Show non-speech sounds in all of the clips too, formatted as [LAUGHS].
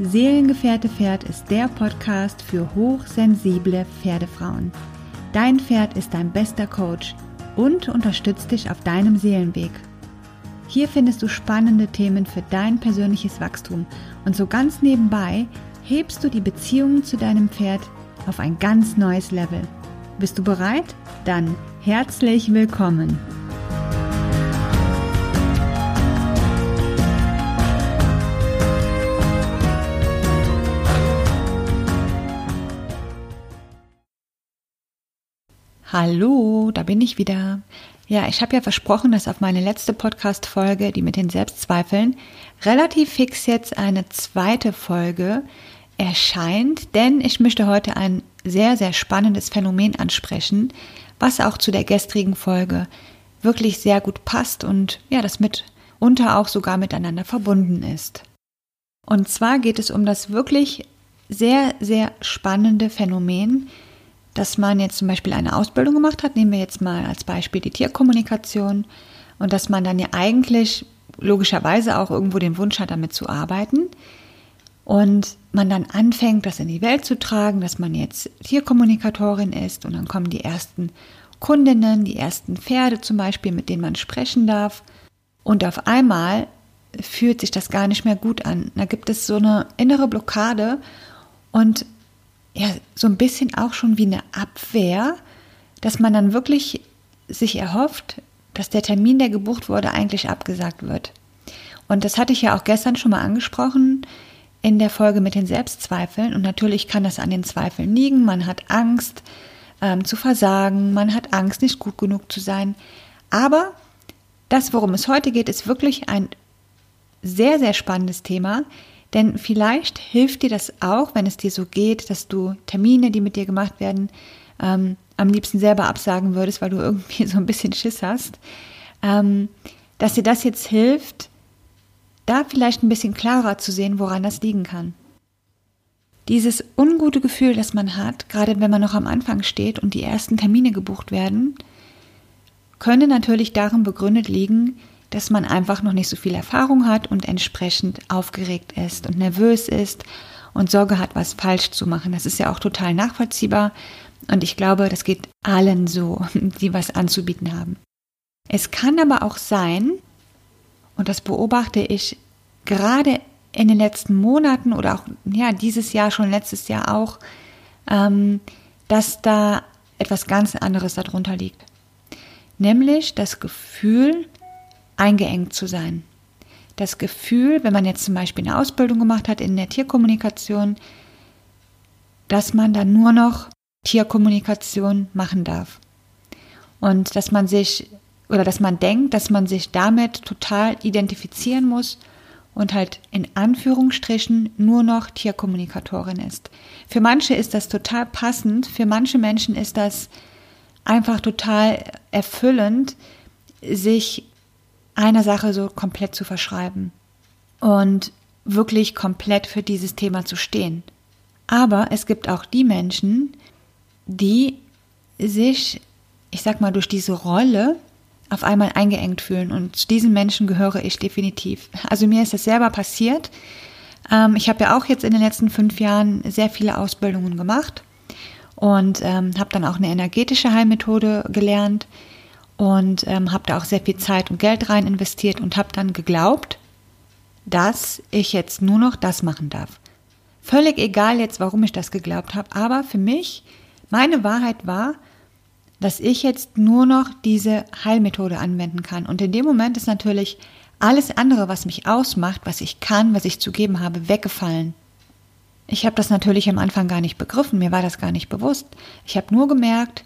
Seelengefährte Pferd ist der Podcast für hochsensible Pferdefrauen. Dein Pferd ist dein bester Coach und unterstützt dich auf deinem Seelenweg. Hier findest du spannende Themen für dein persönliches Wachstum und so ganz nebenbei hebst du die Beziehung zu deinem Pferd auf ein ganz neues Level. Bist du bereit? Dann herzlich willkommen! Hallo, da bin ich wieder. Ja, ich habe ja versprochen, dass auf meine letzte Podcast-Folge, die mit den Selbstzweifeln, relativ fix jetzt eine zweite Folge erscheint, denn ich möchte heute ein sehr, sehr spannendes Phänomen ansprechen, was auch zu der gestrigen Folge wirklich sehr gut passt und ja, das mitunter auch sogar miteinander verbunden ist. Und zwar geht es um das wirklich sehr, sehr spannende Phänomen, dass man jetzt zum Beispiel eine Ausbildung gemacht hat, nehmen wir jetzt mal als Beispiel die Tierkommunikation, und dass man dann ja eigentlich logischerweise auch irgendwo den Wunsch hat, damit zu arbeiten. Und man dann anfängt, das in die Welt zu tragen, dass man jetzt Tierkommunikatorin ist und dann kommen die ersten Kundinnen, die ersten Pferde zum Beispiel, mit denen man sprechen darf. Und auf einmal fühlt sich das gar nicht mehr gut an. Da gibt es so eine innere Blockade und ja so ein bisschen auch schon wie eine Abwehr, dass man dann wirklich sich erhofft, dass der Termin, der gebucht wurde, eigentlich abgesagt wird. Und das hatte ich ja auch gestern schon mal angesprochen in der Folge mit den Selbstzweifeln. Und natürlich kann das an den Zweifeln liegen. Man hat Angst ähm, zu versagen, man hat Angst, nicht gut genug zu sein. Aber das, worum es heute geht, ist wirklich ein sehr, sehr spannendes Thema, denn vielleicht hilft dir das auch, wenn es dir so geht, dass du Termine, die mit dir gemacht werden, ähm, am liebsten selber absagen würdest, weil du [LAUGHS] irgendwie so ein bisschen Schiss hast, ähm, dass dir das jetzt hilft, da vielleicht ein bisschen klarer zu sehen, woran das liegen kann. Dieses ungute Gefühl, das man hat, gerade wenn man noch am Anfang steht und die ersten Termine gebucht werden, könnte natürlich darin begründet liegen, dass man einfach noch nicht so viel Erfahrung hat und entsprechend aufgeregt ist und nervös ist und Sorge hat, was falsch zu machen. Das ist ja auch total nachvollziehbar und ich glaube, das geht allen so, [LAUGHS] die was anzubieten haben. Es kann aber auch sein, und das beobachte ich gerade in den letzten Monaten oder auch ja dieses Jahr schon letztes Jahr auch, ähm, dass da etwas ganz anderes darunter liegt, nämlich das Gefühl, eingeengt zu sein. Das Gefühl, wenn man jetzt zum Beispiel eine Ausbildung gemacht hat in der Tierkommunikation, dass man dann nur noch Tierkommunikation machen darf. Und dass man sich oder dass man denkt, dass man sich damit total identifizieren muss und halt in Anführungsstrichen nur noch Tierkommunikatorin ist. Für manche ist das total passend, für manche Menschen ist das einfach total erfüllend, sich einer Sache so komplett zu verschreiben und wirklich komplett für dieses Thema zu stehen. Aber es gibt auch die Menschen, die sich, ich sag mal, durch diese Rolle auf einmal eingeengt fühlen. Und zu diesen Menschen gehöre ich definitiv. Also mir ist das selber passiert. Ähm, ich habe ja auch jetzt in den letzten fünf Jahren sehr viele Ausbildungen gemacht und ähm, habe dann auch eine energetische Heilmethode gelernt, und ähm, habe da auch sehr viel Zeit und Geld rein investiert und habe dann geglaubt, dass ich jetzt nur noch das machen darf. Völlig egal jetzt, warum ich das geglaubt habe, aber für mich, meine Wahrheit war, dass ich jetzt nur noch diese Heilmethode anwenden kann. Und in dem Moment ist natürlich alles andere, was mich ausmacht, was ich kann, was ich zu geben habe, weggefallen. Ich habe das natürlich am Anfang gar nicht begriffen, mir war das gar nicht bewusst. Ich habe nur gemerkt,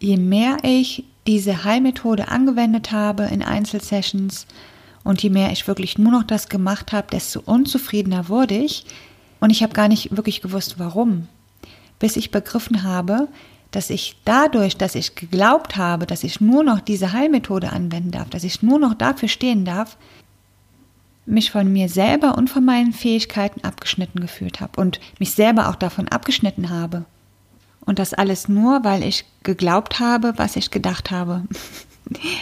je mehr ich diese Heilmethode angewendet habe in Einzelsessions und je mehr ich wirklich nur noch das gemacht habe, desto unzufriedener wurde ich. Und ich habe gar nicht wirklich gewusst, warum. Bis ich begriffen habe, dass ich dadurch, dass ich geglaubt habe, dass ich nur noch diese Heilmethode anwenden darf, dass ich nur noch dafür stehen darf, mich von mir selber und von meinen Fähigkeiten abgeschnitten gefühlt habe und mich selber auch davon abgeschnitten habe. Und das alles nur, weil ich geglaubt habe, was ich gedacht habe. [LAUGHS]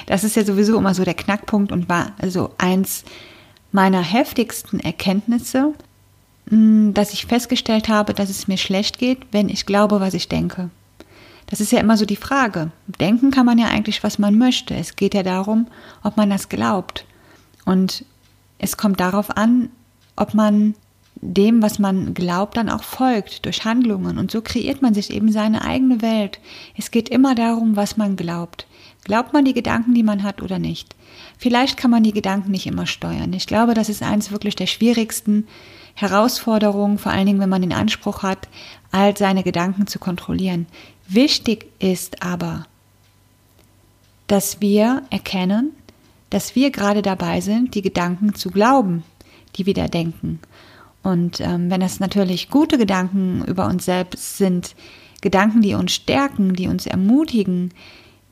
Das ist ja sowieso immer so der Knackpunkt und war also eins meiner heftigsten Erkenntnisse, mm, dass ich festgestellt habe, dass es mir schlecht geht, wenn ich glaube, was ich denke. Das ist ja immer so die Frage. Denken kann man ja eigentlich, was man möchte. Es geht ja darum, ob man das glaubt. Und es kommt darauf an, ob man dem, was man glaubt, dann auch folgt durch Handlungen. Und so kreiert man sich eben seine eigene Welt. Es geht immer darum, was man glaubt. Glaubt man die Gedanken, die man hat oder nicht? Vielleicht kann man die Gedanken nicht immer steuern. Ich glaube, das ist eins wirklich der schwierigsten Herausforderungen, vor allen Dingen, wenn man den Anspruch hat, all seine Gedanken zu kontrollieren. Wichtig ist aber, dass wir erkennen, dass wir gerade dabei sind, die Gedanken zu glauben, die wir da denken. Und ähm, wenn das natürlich gute Gedanken über uns selbst sind, Gedanken, die uns stärken, die uns ermutigen,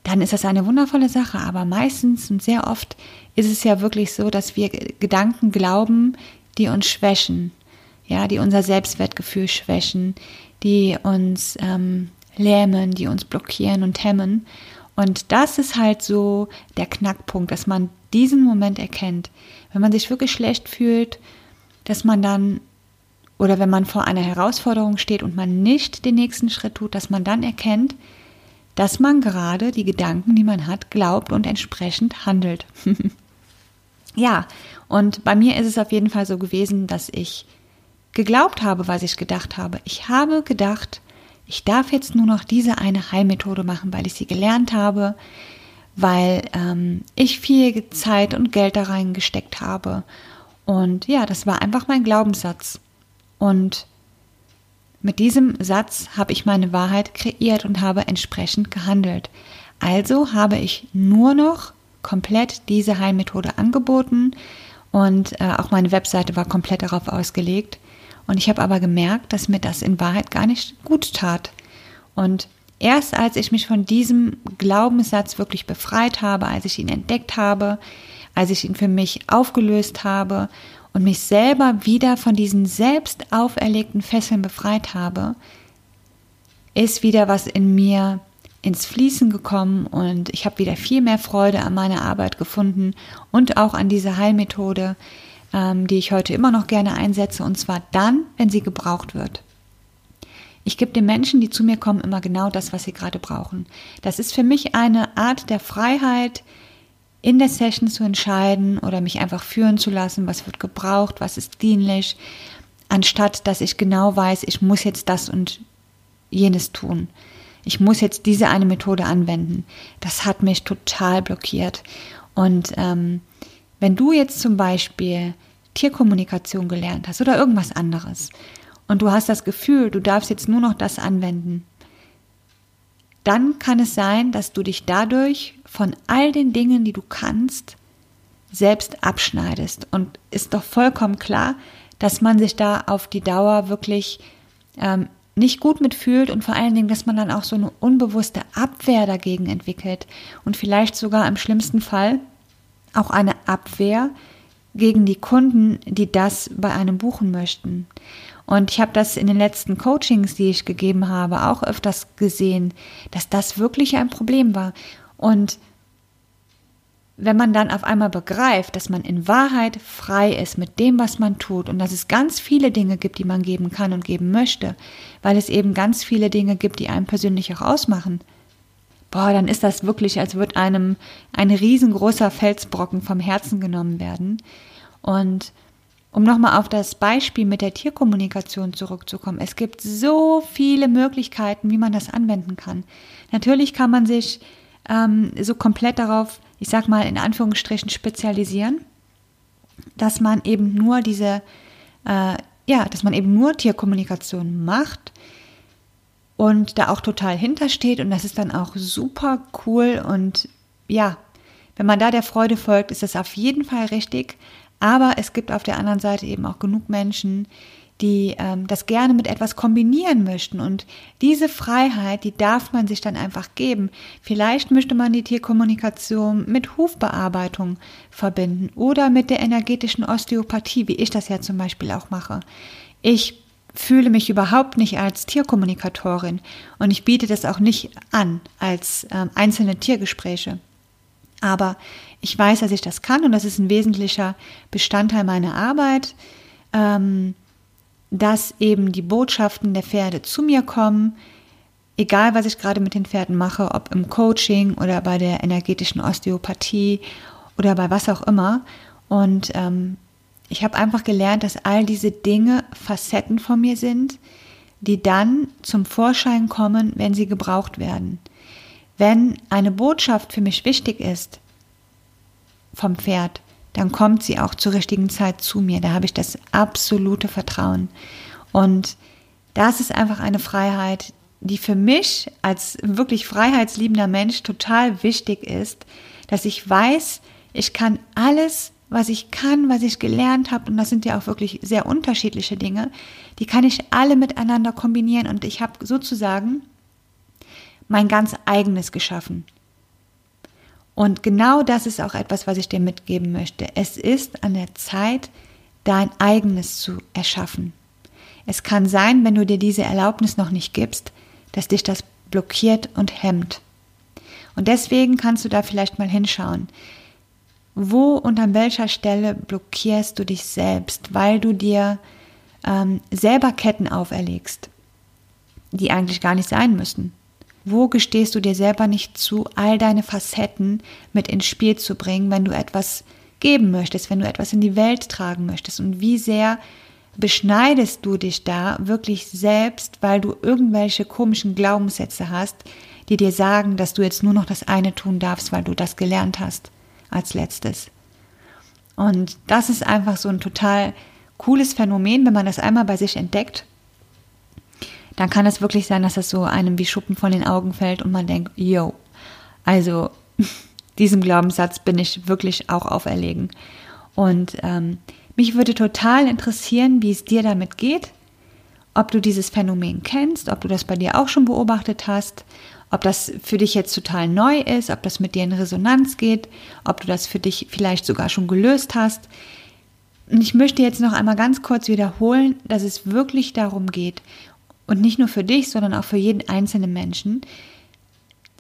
dann ist das eine wundervolle Sache. Aber meistens und sehr oft ist es ja wirklich so, dass wir Gedanken glauben, die uns schwächen, ja, die unser Selbstwertgefühl schwächen, die uns ähm, lähmen, die uns blockieren und hemmen. Und das ist halt so der Knackpunkt, dass man diesen Moment erkennt. Wenn man sich wirklich schlecht fühlt, dass man dann oder wenn man vor einer Herausforderung steht und man nicht den nächsten Schritt tut, dass man dann erkennt, dass man gerade die Gedanken, die man hat, glaubt und entsprechend handelt. [LAUGHS] ja, und bei mir ist es auf jeden Fall so gewesen, dass ich geglaubt habe, was ich gedacht habe. Ich habe gedacht, ich darf jetzt nur noch diese eine Heilmethode machen, weil ich sie gelernt habe, weil ähm, ich viel Zeit und Geld da reingesteckt habe und ja, das war einfach mein Glaubenssatz. Und mit diesem Satz habe ich meine Wahrheit kreiert und habe entsprechend gehandelt. Also habe ich nur noch komplett diese Heilmethode angeboten und äh, auch meine Webseite war komplett darauf ausgelegt. Und ich habe aber gemerkt, dass mir das in Wahrheit gar nicht gut tat. Und erst als ich mich von diesem Glaubenssatz wirklich befreit habe, als ich ihn entdeckt habe, als ich ihn für mich aufgelöst habe und mich selber wieder von diesen selbst auferlegten Fesseln befreit habe, ist wieder was in mir ins Fließen gekommen und ich habe wieder viel mehr Freude an meiner Arbeit gefunden und auch an dieser Heilmethode, ähm, die ich heute immer noch gerne einsetze und zwar dann, wenn sie gebraucht wird. Ich gebe den Menschen, die zu mir kommen, immer genau das, was sie gerade brauchen. Das ist für mich eine Art der Freiheit, in der Session zu entscheiden oder mich einfach führen zu lassen, was wird gebraucht, was ist dienlich, anstatt dass ich genau weiß, ich muss jetzt das und jenes tun. Ich muss jetzt diese eine Methode anwenden. Das hat mich total blockiert. Und ähm, wenn du jetzt zum Beispiel Tierkommunikation gelernt hast oder irgendwas anderes und du hast das Gefühl, du darfst jetzt nur noch das anwenden, dann kann es sein, dass du dich dadurch von all den Dingen, die du kannst, selbst abschneidest. Und ist doch vollkommen klar, dass man sich da auf die Dauer wirklich ähm, nicht gut mitfühlt und vor allen Dingen, dass man dann auch so eine unbewusste Abwehr dagegen entwickelt und vielleicht sogar im schlimmsten Fall auch eine Abwehr gegen die Kunden, die das bei einem buchen möchten. Und ich habe das in den letzten Coachings, die ich gegeben habe, auch öfters gesehen, dass das wirklich ein Problem war. Und wenn man dann auf einmal begreift, dass man in Wahrheit frei ist mit dem, was man tut und dass es ganz viele Dinge gibt, die man geben kann und geben möchte, weil es eben ganz viele Dinge gibt, die einem persönlich auch ausmachen, boah, dann ist das wirklich, als würde einem ein riesengroßer Felsbrocken vom Herzen genommen werden. Und um nochmal auf das Beispiel mit der Tierkommunikation zurückzukommen, es gibt so viele Möglichkeiten, wie man das anwenden kann. Natürlich kann man sich ähm, so komplett darauf, ich sag mal in Anführungsstrichen, spezialisieren, dass man eben nur diese, äh, ja, dass man eben nur Tierkommunikation macht und da auch total hintersteht und das ist dann auch super cool und ja, wenn man da der Freude folgt, ist das auf jeden Fall richtig. Aber es gibt auf der anderen Seite eben auch genug Menschen, die ähm, das gerne mit etwas kombinieren möchten. Und diese Freiheit, die darf man sich dann einfach geben. Vielleicht möchte man die Tierkommunikation mit Hufbearbeitung verbinden oder mit der energetischen Osteopathie, wie ich das ja zum Beispiel auch mache. Ich fühle mich überhaupt nicht als Tierkommunikatorin und ich biete das auch nicht an als ähm, einzelne Tiergespräche. Aber ich weiß, dass ich das kann und das ist ein wesentlicher Bestandteil meiner Arbeit. Ähm, dass eben die Botschaften der Pferde zu mir kommen, egal was ich gerade mit den Pferden mache, ob im Coaching oder bei der energetischen Osteopathie oder bei was auch immer. Und ähm, ich habe einfach gelernt, dass all diese Dinge Facetten von mir sind, die dann zum Vorschein kommen, wenn sie gebraucht werden. Wenn eine Botschaft für mich wichtig ist vom Pferd, dann kommt sie auch zur richtigen Zeit zu mir. Da habe ich das absolute Vertrauen. Und das ist einfach eine Freiheit, die für mich als wirklich freiheitsliebender Mensch total wichtig ist, dass ich weiß, ich kann alles, was ich kann, was ich gelernt habe, und das sind ja auch wirklich sehr unterschiedliche Dinge, die kann ich alle miteinander kombinieren und ich habe sozusagen mein ganz eigenes geschaffen. Und genau das ist auch etwas, was ich dir mitgeben möchte. Es ist an der Zeit, dein eigenes zu erschaffen. Es kann sein, wenn du dir diese Erlaubnis noch nicht gibst, dass dich das blockiert und hemmt. Und deswegen kannst du da vielleicht mal hinschauen. Wo und an welcher Stelle blockierst du dich selbst, weil du dir ähm, selber Ketten auferlegst, die eigentlich gar nicht sein müssen? Wo gestehst du dir selber nicht zu, all deine Facetten mit ins Spiel zu bringen, wenn du etwas geben möchtest, wenn du etwas in die Welt tragen möchtest? Und wie sehr beschneidest du dich da wirklich selbst, weil du irgendwelche komischen Glaubenssätze hast, die dir sagen, dass du jetzt nur noch das eine tun darfst, weil du das gelernt hast als letztes. Und das ist einfach so ein total cooles Phänomen, wenn man das einmal bei sich entdeckt dann kann es wirklich sein, dass das so einem wie Schuppen von den Augen fällt und man denkt, yo, also [LAUGHS] diesem Glaubenssatz bin ich wirklich auch auferlegen. Und ähm, mich würde total interessieren, wie es dir damit geht, ob du dieses Phänomen kennst, ob du das bei dir auch schon beobachtet hast, ob das für dich jetzt total neu ist, ob das mit dir in Resonanz geht, ob du das für dich vielleicht sogar schon gelöst hast. Und ich möchte jetzt noch einmal ganz kurz wiederholen, dass es wirklich darum geht, und nicht nur für dich, sondern auch für jeden einzelnen Menschen,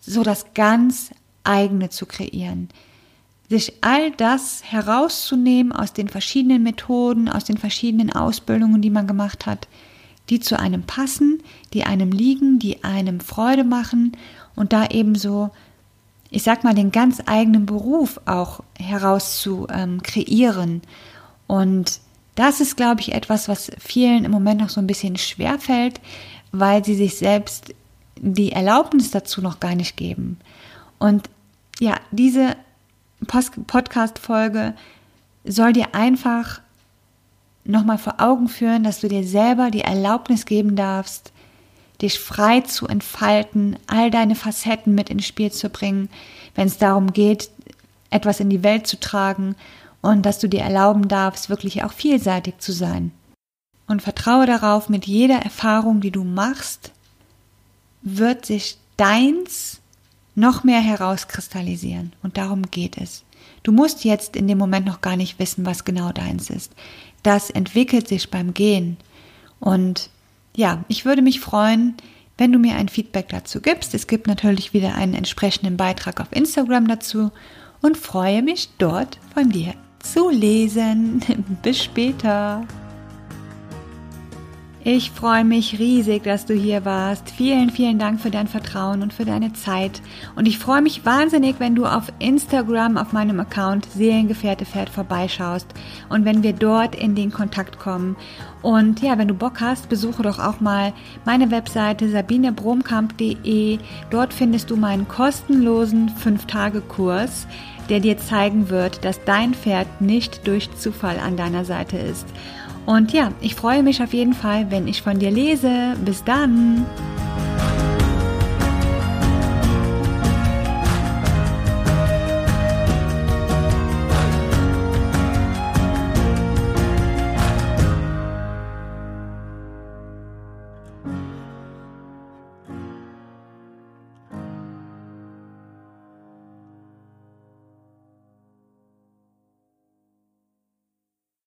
so das ganz eigene zu kreieren. Sich all das herauszunehmen aus den verschiedenen Methoden, aus den verschiedenen Ausbildungen, die man gemacht hat, die zu einem passen, die einem liegen, die einem Freude machen und da eben so, ich sag mal, den ganz eigenen Beruf auch heraus zu ähm, und das ist, glaube ich, etwas, was vielen im Moment noch so ein bisschen schwer fällt, weil sie sich selbst die Erlaubnis dazu noch gar nicht geben. Und ja, diese Podcast-Folge soll dir einfach nochmal vor Augen führen, dass du dir selber die Erlaubnis geben darfst, dich frei zu entfalten, all deine Facetten mit ins Spiel zu bringen, wenn es darum geht, etwas in die Welt zu tragen und dass du dir erlauben darfst, wirklich auch vielseitig zu sein. Und vertraue darauf, mit jeder Erfahrung, die du machst, wird sich deins noch mehr herauskristallisieren. Und darum geht es. Du musst jetzt in dem Moment noch gar nicht wissen, was genau deins ist. Das entwickelt sich beim Gehen. Und ja, ich würde mich freuen, wenn du mir ein Feedback dazu gibst. Es gibt natürlich wieder einen entsprechenden Beitrag auf Instagram dazu und freue mich dort von dir zu lesen. [LAUGHS] Bis später. Ich freue mich riesig, dass du hier warst. Vielen, vielen Dank für dein Vertrauen und für deine Zeit. Und ich freue mich wahnsinnig, wenn du auf Instagram auf meinem Account Seelengefährte Pferd vorbeischaust und wenn wir dort in den Kontakt kommen. Und ja, wenn du Bock hast, besuche doch auch mal meine Webseite sabinebromkamp.de. Dort findest du meinen kostenlosen 5-Tage-Kurs der dir zeigen wird, dass dein Pferd nicht durch Zufall an deiner Seite ist. Und ja, ich freue mich auf jeden Fall, wenn ich von dir lese. Bis dann!